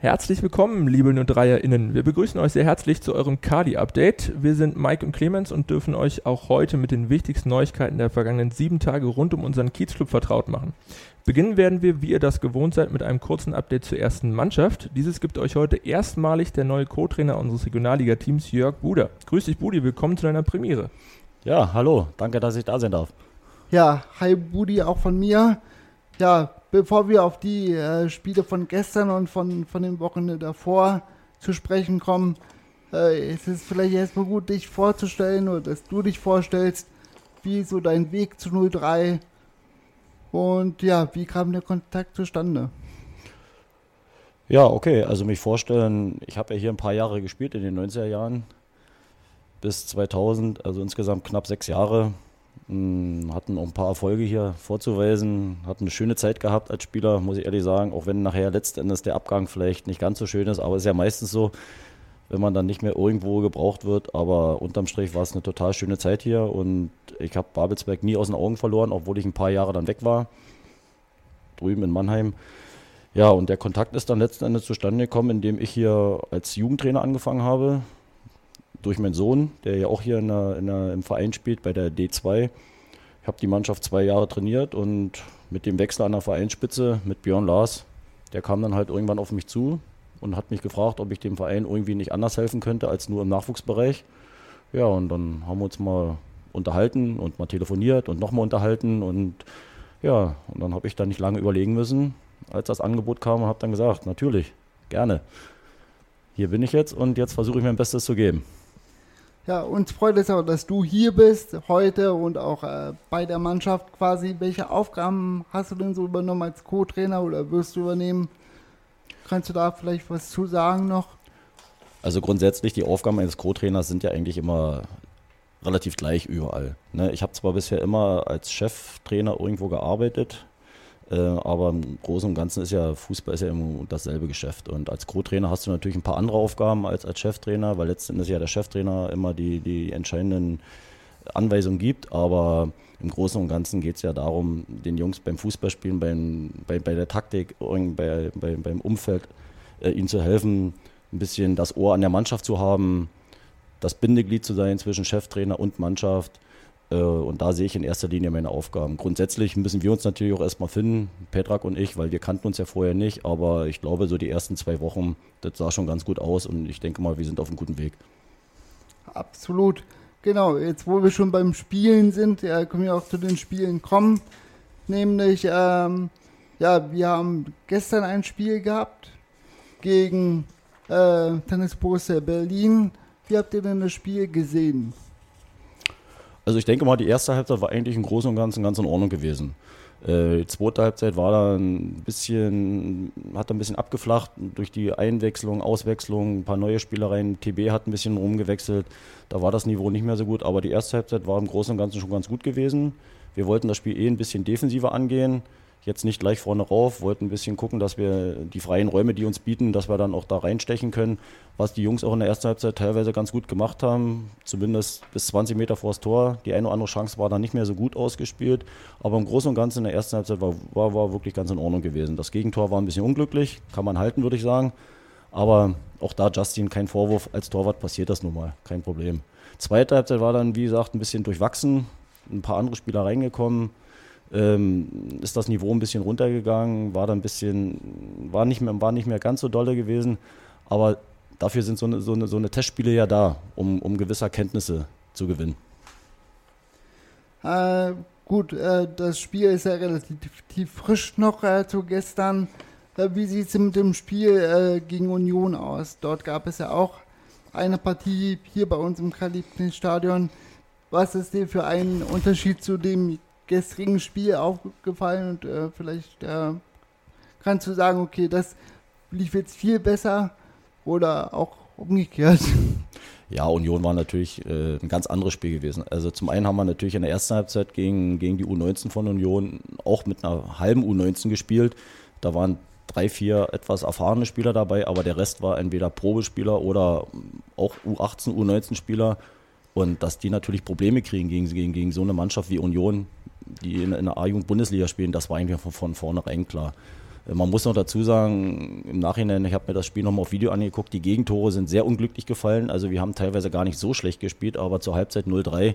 Herzlich willkommen, liebe NU3erInnen. Wir begrüßen euch sehr herzlich zu eurem Kadi-Update. Wir sind Mike und Clemens und dürfen euch auch heute mit den wichtigsten Neuigkeiten der vergangenen sieben Tage rund um unseren Kiezclub vertraut machen. Beginnen werden wir, wie ihr das gewohnt seid, mit einem kurzen Update zur ersten Mannschaft. Dieses gibt euch heute erstmalig der neue Co-Trainer unseres Regionalliga-Teams, Jörg Buder. Grüß dich, Budi, willkommen zu deiner Premiere. Ja, hallo, danke, dass ich da sein darf. Ja, hi Budi, auch von mir. Ja, bevor wir auf die äh, Spiele von gestern und von, von den Wochen davor zu sprechen kommen, äh, es ist vielleicht erstmal gut, dich vorzustellen oder dass du dich vorstellst, wie so dein Weg zu 03 und ja, wie kam der Kontakt zustande? Ja, okay, also mich vorstellen, ich habe ja hier ein paar Jahre gespielt in den 90er Jahren bis 2000, also insgesamt knapp sechs Jahre hatten auch ein paar Erfolge hier vorzuweisen, hatten eine schöne Zeit gehabt als Spieler, muss ich ehrlich sagen, auch wenn nachher letztendlich der Abgang vielleicht nicht ganz so schön ist, aber es ist ja meistens so, wenn man dann nicht mehr irgendwo gebraucht wird, aber unterm Strich war es eine total schöne Zeit hier und ich habe Babelsberg nie aus den Augen verloren, obwohl ich ein paar Jahre dann weg war, drüben in Mannheim. Ja, und der Kontakt ist dann letzten Endes zustande gekommen, indem ich hier als Jugendtrainer angefangen habe, durch meinen Sohn, der ja auch hier in der, in der, im Verein spielt, bei der D2. Ich habe die Mannschaft zwei Jahre trainiert und mit dem Wechsel an der Vereinsspitze mit Björn Lars, der kam dann halt irgendwann auf mich zu und hat mich gefragt, ob ich dem Verein irgendwie nicht anders helfen könnte als nur im Nachwuchsbereich. Ja, und dann haben wir uns mal unterhalten und mal telefoniert und nochmal unterhalten und ja, und dann habe ich da nicht lange überlegen müssen, als das Angebot kam und habe dann gesagt, natürlich, gerne. Hier bin ich jetzt und jetzt versuche ich mein Bestes zu geben. Ja, uns freut es auch, dass du hier bist heute und auch äh, bei der Mannschaft quasi. Welche Aufgaben hast du denn so übernommen als Co-Trainer oder wirst du übernehmen? Kannst du da vielleicht was zu sagen noch? Also grundsätzlich, die Aufgaben eines Co-Trainers sind ja eigentlich immer relativ gleich überall. Ne? Ich habe zwar bisher immer als Cheftrainer irgendwo gearbeitet, aber im Großen und Ganzen ist ja Fußball ist ja immer dasselbe Geschäft. Und als Co-Trainer hast du natürlich ein paar andere Aufgaben als als Cheftrainer, weil letztendlich ja der Cheftrainer immer die, die entscheidenden Anweisungen gibt. Aber im Großen und Ganzen geht es ja darum, den Jungs beim Fußballspielen, beim, bei, bei der Taktik, bei, bei, beim Umfeld, äh, ihnen zu helfen, ein bisschen das Ohr an der Mannschaft zu haben, das Bindeglied zu sein zwischen Cheftrainer und Mannschaft äh, und da sehe ich in erster Linie meine Aufgaben. Grundsätzlich müssen wir uns natürlich auch erstmal finden, Petrak und ich, weil wir kannten uns ja vorher nicht. Aber ich glaube, so die ersten zwei Wochen, das sah schon ganz gut aus und ich denke mal, wir sind auf einem guten Weg. Absolut. Genau, jetzt wo wir schon beim Spielen sind, ja, können wir auch zu den Spielen kommen. Nämlich, ähm, ja, wir haben gestern ein Spiel gehabt gegen äh, Tennis Borussia Berlin. Wie habt ihr denn das Spiel gesehen? Also ich denke mal, die erste Halbzeit war eigentlich im Großen und Ganzen ganz in Ordnung gewesen. Äh, die zweite Halbzeit war dann ein bisschen, hat ein bisschen abgeflacht durch die Einwechslung, Auswechslung, ein paar neue Spielereien. TB hat ein bisschen rumgewechselt. Da war das Niveau nicht mehr so gut, aber die erste Halbzeit war im Großen und Ganzen schon ganz gut gewesen. Wir wollten das Spiel eh ein bisschen defensiver angehen jetzt nicht gleich vorne rauf, wollten ein bisschen gucken, dass wir die freien Räume, die uns bieten, dass wir dann auch da reinstechen können, was die Jungs auch in der ersten Halbzeit teilweise ganz gut gemacht haben, zumindest bis 20 Meter vor das Tor. Die eine oder andere Chance war dann nicht mehr so gut ausgespielt, aber im Großen und Ganzen in der ersten Halbzeit war, war, war wirklich ganz in Ordnung gewesen. Das Gegentor war ein bisschen unglücklich, kann man halten, würde ich sagen, aber auch da Justin kein Vorwurf, als Torwart passiert das nun mal, kein Problem. Zweite Halbzeit war dann, wie gesagt, ein bisschen durchwachsen, ein paar andere Spieler reingekommen, ähm, ist das Niveau ein bisschen runtergegangen, war dann ein bisschen, war nicht mehr, war nicht mehr ganz so dolle gewesen, aber dafür sind so eine, so eine, so eine Testspiele ja da, um, um gewisse Erkenntnisse zu gewinnen. Äh, gut, äh, das Spiel ist ja relativ frisch noch äh, zu gestern. Äh, wie sieht es mit dem Spiel äh, gegen Union aus? Dort gab es ja auch eine Partie hier bei uns im Kalibrin-Stadion. Was ist dir für einen Unterschied zu dem gestrigen Spiel aufgefallen und äh, vielleicht äh, kannst du sagen, okay, das lief jetzt viel besser oder auch umgekehrt. Ja, Union war natürlich äh, ein ganz anderes Spiel gewesen. Also zum einen haben wir natürlich in der ersten Halbzeit gegen, gegen die U19 von Union auch mit einer halben U19 gespielt. Da waren drei, vier etwas erfahrene Spieler dabei, aber der Rest war entweder Probespieler oder auch U18, U19-Spieler. Und dass die natürlich Probleme kriegen gegen, gegen, gegen so eine Mannschaft wie Union, die in, in der A-Jugend-Bundesliga spielen, das war eigentlich von, von vornherein klar. Man muss noch dazu sagen, im Nachhinein, ich habe mir das Spiel nochmal auf Video angeguckt, die Gegentore sind sehr unglücklich gefallen. Also wir haben teilweise gar nicht so schlecht gespielt, aber zur Halbzeit 0-3,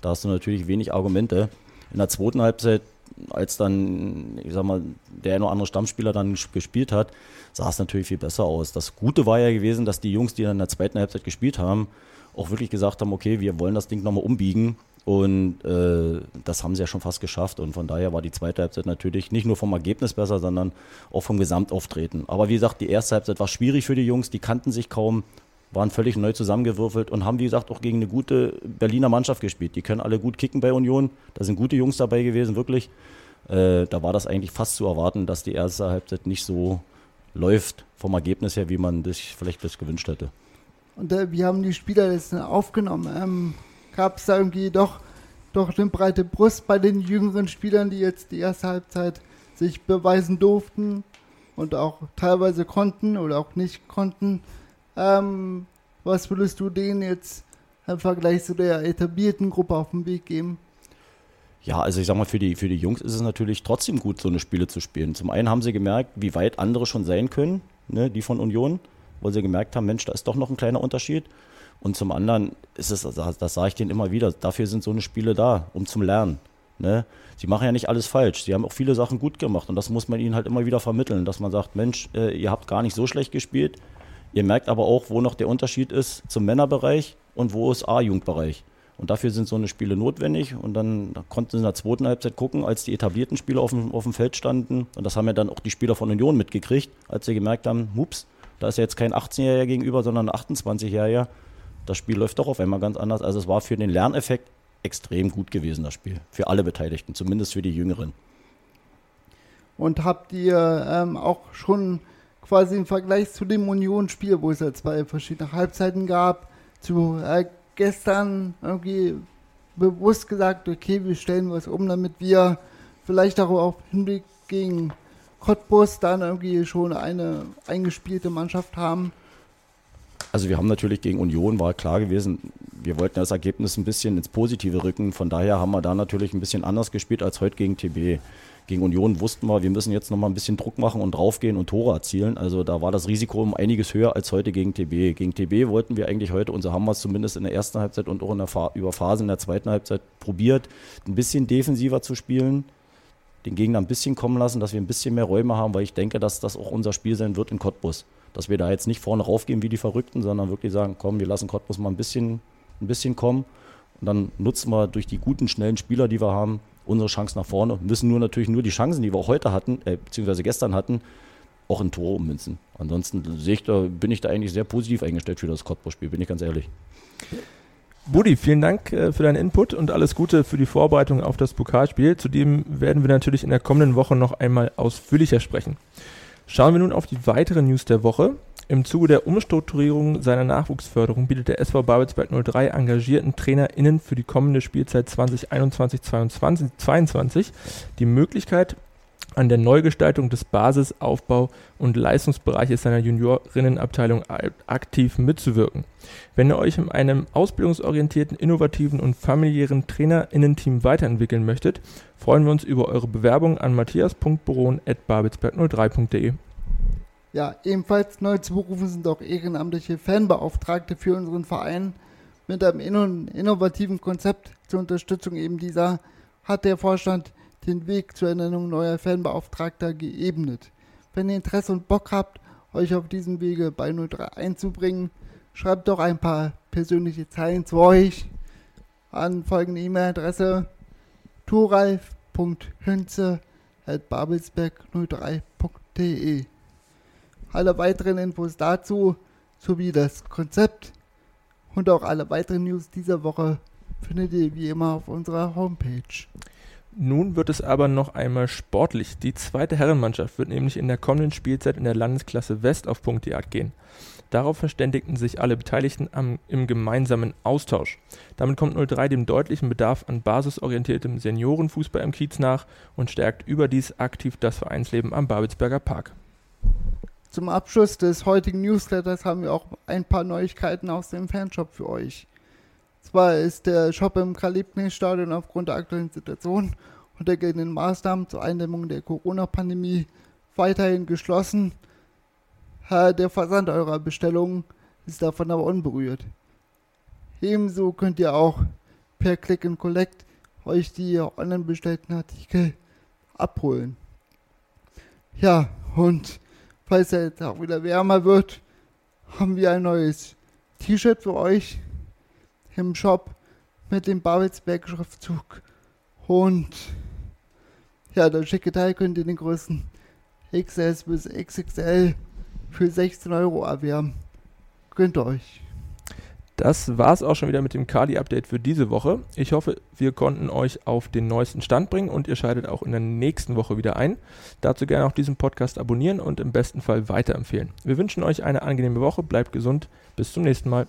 da hast du natürlich wenig Argumente. In der zweiten Halbzeit, als dann, ich sag mal, der eine oder andere Stammspieler dann gespielt hat, sah es natürlich viel besser aus. Das Gute war ja gewesen, dass die Jungs, die dann in der zweiten Halbzeit gespielt haben, auch wirklich gesagt haben, okay, wir wollen das Ding nochmal umbiegen und äh, das haben sie ja schon fast geschafft. Und von daher war die zweite Halbzeit natürlich nicht nur vom Ergebnis besser, sondern auch vom Gesamtauftreten. Aber wie gesagt, die erste Halbzeit war schwierig für die Jungs. Die kannten sich kaum, waren völlig neu zusammengewürfelt und haben, wie gesagt, auch gegen eine gute Berliner Mannschaft gespielt. Die können alle gut kicken bei Union. Da sind gute Jungs dabei gewesen, wirklich. Äh, da war das eigentlich fast zu erwarten, dass die erste Halbzeit nicht so läuft vom Ergebnis her, wie man sich vielleicht das gewünscht hätte. Und äh, wie haben die Spieler das aufgenommen? Ähm gab es da irgendwie doch, doch eine breite Brust bei den jüngeren Spielern, die jetzt die erste Halbzeit sich beweisen durften und auch teilweise konnten oder auch nicht konnten. Ähm, was würdest du denen jetzt im Vergleich zu der etablierten Gruppe auf den Weg geben? Ja, also ich sag mal, für die, für die Jungs ist es natürlich trotzdem gut, so eine Spiele zu spielen. Zum einen haben sie gemerkt, wie weit andere schon sein können, ne, die von Union, weil sie gemerkt haben, Mensch, da ist doch noch ein kleiner Unterschied. Und zum anderen ist es, das sage ich denen immer wieder, dafür sind so eine Spiele da, um zum Lernen. Ne? Sie machen ja nicht alles falsch. Sie haben auch viele Sachen gut gemacht und das muss man ihnen halt immer wieder vermitteln, dass man sagt, Mensch, äh, ihr habt gar nicht so schlecht gespielt. Ihr merkt aber auch, wo noch der Unterschied ist zum Männerbereich und wo ist A-Jugendbereich. Und dafür sind so eine Spiele notwendig. Und dann konnten sie in der zweiten Halbzeit gucken, als die etablierten Spieler auf dem, auf dem Feld standen. Und das haben ja dann auch die Spieler von Union mitgekriegt, als sie gemerkt haben, hups, da ist jetzt kein 18-Jähriger gegenüber, sondern ein 28-Jähriger das Spiel läuft doch auf einmal ganz anders. Also es war für den Lerneffekt extrem gut gewesen, das Spiel. Für alle Beteiligten, zumindest für die Jüngeren. Und habt ihr ähm, auch schon quasi im Vergleich zu dem Union-Spiel, wo es ja zwei verschiedene Halbzeiten gab, zu äh, gestern irgendwie bewusst gesagt, okay, wir stellen was um, damit wir vielleicht auch auf Hinblick gegen Cottbus dann irgendwie schon eine eingespielte Mannschaft haben? Also wir haben natürlich gegen Union, war klar gewesen, wir wollten das Ergebnis ein bisschen ins Positive rücken. Von daher haben wir da natürlich ein bisschen anders gespielt als heute gegen TB. Gegen Union wussten wir, wir müssen jetzt nochmal ein bisschen Druck machen und draufgehen und Tore erzielen. Also da war das Risiko um einiges höher als heute gegen TB. Gegen TB wollten wir eigentlich heute, unser haben wir es zumindest in der ersten Halbzeit und auch in der Fa über Phasen in der zweiten Halbzeit probiert, ein bisschen defensiver zu spielen, den Gegner ein bisschen kommen lassen, dass wir ein bisschen mehr Räume haben, weil ich denke, dass das auch unser Spiel sein wird in Cottbus dass wir da jetzt nicht vorne raufgehen wie die Verrückten, sondern wirklich sagen, komm, wir lassen Cottbus mal ein bisschen, ein bisschen kommen und dann nutzen wir durch die guten, schnellen Spieler, die wir haben, unsere Chance nach vorne. Müssen nur natürlich nur die Chancen, die wir auch heute hatten, äh, beziehungsweise gestern hatten, auch in Tore ummünzen. Ansonsten ich da, bin ich da eigentlich sehr positiv eingestellt für das Cottbus-Spiel, bin ich ganz ehrlich. Budi, vielen Dank äh, für deinen Input und alles Gute für die Vorbereitung auf das Pokalspiel. Zudem werden wir natürlich in der kommenden Woche noch einmal ausführlicher sprechen. Schauen wir nun auf die weiteren News der Woche. Im Zuge der Umstrukturierung seiner Nachwuchsförderung bietet der SV Babelsberg 03 engagierten TrainerInnen für die kommende Spielzeit 2021-2022 die Möglichkeit, an der Neugestaltung des Basis-, Aufbau- und Leistungsbereiches seiner Juniorinnenabteilung aktiv mitzuwirken. Wenn ihr euch in einem ausbildungsorientierten, innovativen und familiären TrainerInnen-Team weiterentwickeln möchtet, freuen wir uns über eure Bewerbung an matthias.boron.babelsberg03.de. Ja, ebenfalls neu zu berufen sind auch ehrenamtliche Fanbeauftragte für unseren Verein. Mit einem innovativen Konzept zur Unterstützung eben dieser hat der Vorstand den Weg zur Ernennung neuer Fanbeauftragter geebnet. Wenn ihr Interesse und Bock habt, euch auf diesem Wege bei 03 einzubringen, schreibt doch ein paar persönliche Zeilen zu euch an folgende E-Mail-Adresse thoralf.hünze.babelsberg03.de Alle weiteren Infos dazu sowie das Konzept und auch alle weiteren News dieser Woche findet ihr wie immer auf unserer Homepage. Nun wird es aber noch einmal sportlich. Die zweite Herrenmannschaft wird nämlich in der kommenden Spielzeit in der Landesklasse West auf Punktjagd gehen. Darauf verständigten sich alle Beteiligten am, im gemeinsamen Austausch. Damit kommt 03 dem deutlichen Bedarf an basisorientiertem Seniorenfußball im Kiez nach und stärkt überdies aktiv das Vereinsleben am Babelsberger Park. Zum Abschluss des heutigen Newsletters haben wir auch ein paar Neuigkeiten aus dem Fanshop für euch. Zwar ist der Shop im Karl-Liebknecht-Stadion aufgrund der aktuellen Situation und der geltenden Maßnahmen zur Eindämmung der Corona-Pandemie weiterhin geschlossen. Der Versand eurer Bestellungen ist davon aber unberührt. Ebenso könnt ihr auch per Click and Collect euch die online bestellten Artikel abholen. Ja, und falls es jetzt auch wieder wärmer wird, haben wir ein neues T-Shirt für euch im Shop mit dem Babelsberg-Schriftzug. Und ja, das schicke Teil könnt ihr den Größen XS bis XXL für 16 Euro erwerben. Gönnt euch. Das war es auch schon wieder mit dem Kali-Update für diese Woche. Ich hoffe, wir konnten euch auf den neuesten Stand bringen und ihr schaltet auch in der nächsten Woche wieder ein. Dazu gerne auch diesen Podcast abonnieren und im besten Fall weiterempfehlen. Wir wünschen euch eine angenehme Woche, bleibt gesund, bis zum nächsten Mal.